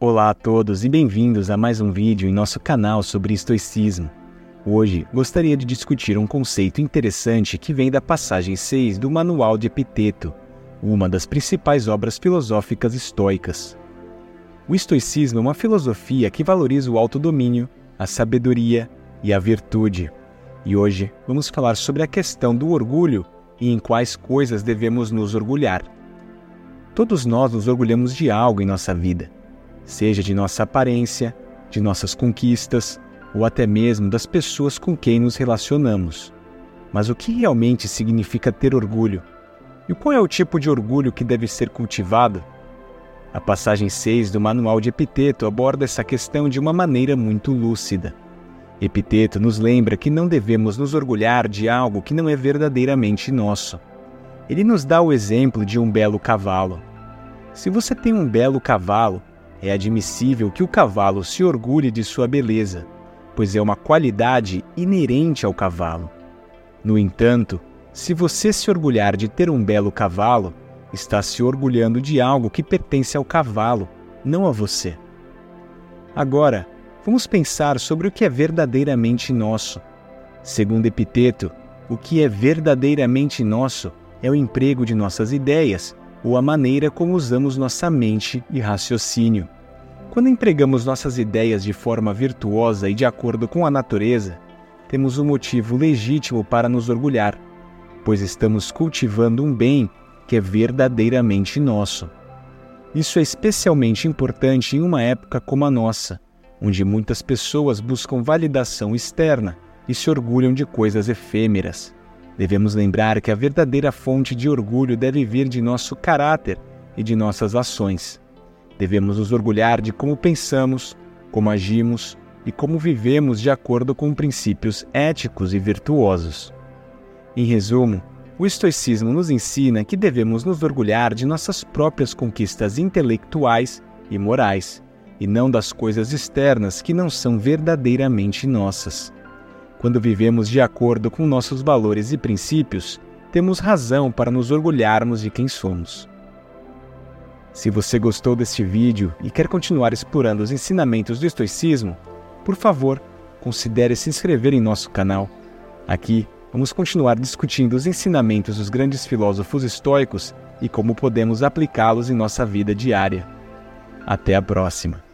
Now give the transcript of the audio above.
Olá a todos e bem-vindos a mais um vídeo em nosso canal sobre estoicismo. Hoje gostaria de discutir um conceito interessante que vem da passagem 6 do Manual de Epiteto, uma das principais obras filosóficas estoicas. O estoicismo é uma filosofia que valoriza o autodomínio, a sabedoria e a virtude. E hoje vamos falar sobre a questão do orgulho e em quais coisas devemos nos orgulhar. Todos nós nos orgulhamos de algo em nossa vida seja de nossa aparência, de nossas conquistas ou até mesmo das pessoas com quem nos relacionamos. Mas o que realmente significa ter orgulho? E qual é o tipo de orgulho que deve ser cultivado? A passagem 6 do Manual de Epiteto aborda essa questão de uma maneira muito lúcida. Epiteto nos lembra que não devemos nos orgulhar de algo que não é verdadeiramente nosso. Ele nos dá o exemplo de um belo cavalo. Se você tem um belo cavalo, é admissível que o cavalo se orgulhe de sua beleza, pois é uma qualidade inerente ao cavalo. No entanto, se você se orgulhar de ter um belo cavalo, está se orgulhando de algo que pertence ao cavalo, não a você. Agora, vamos pensar sobre o que é verdadeiramente nosso. Segundo Epiteto, o que é verdadeiramente nosso é o emprego de nossas ideias ou a maneira como usamos nossa mente e raciocínio. Quando empregamos nossas ideias de forma virtuosa e de acordo com a natureza, temos um motivo legítimo para nos orgulhar, pois estamos cultivando um bem que é verdadeiramente nosso. Isso é especialmente importante em uma época como a nossa, onde muitas pessoas buscam validação externa e se orgulham de coisas efêmeras. Devemos lembrar que a verdadeira fonte de orgulho deve vir de nosso caráter e de nossas ações. Devemos nos orgulhar de como pensamos, como agimos e como vivemos de acordo com princípios éticos e virtuosos. Em resumo, o estoicismo nos ensina que devemos nos orgulhar de nossas próprias conquistas intelectuais e morais, e não das coisas externas que não são verdadeiramente nossas. Quando vivemos de acordo com nossos valores e princípios, temos razão para nos orgulharmos de quem somos. Se você gostou deste vídeo e quer continuar explorando os ensinamentos do estoicismo, por favor, considere se inscrever em nosso canal. Aqui vamos continuar discutindo os ensinamentos dos grandes filósofos estoicos e como podemos aplicá-los em nossa vida diária. Até a próxima!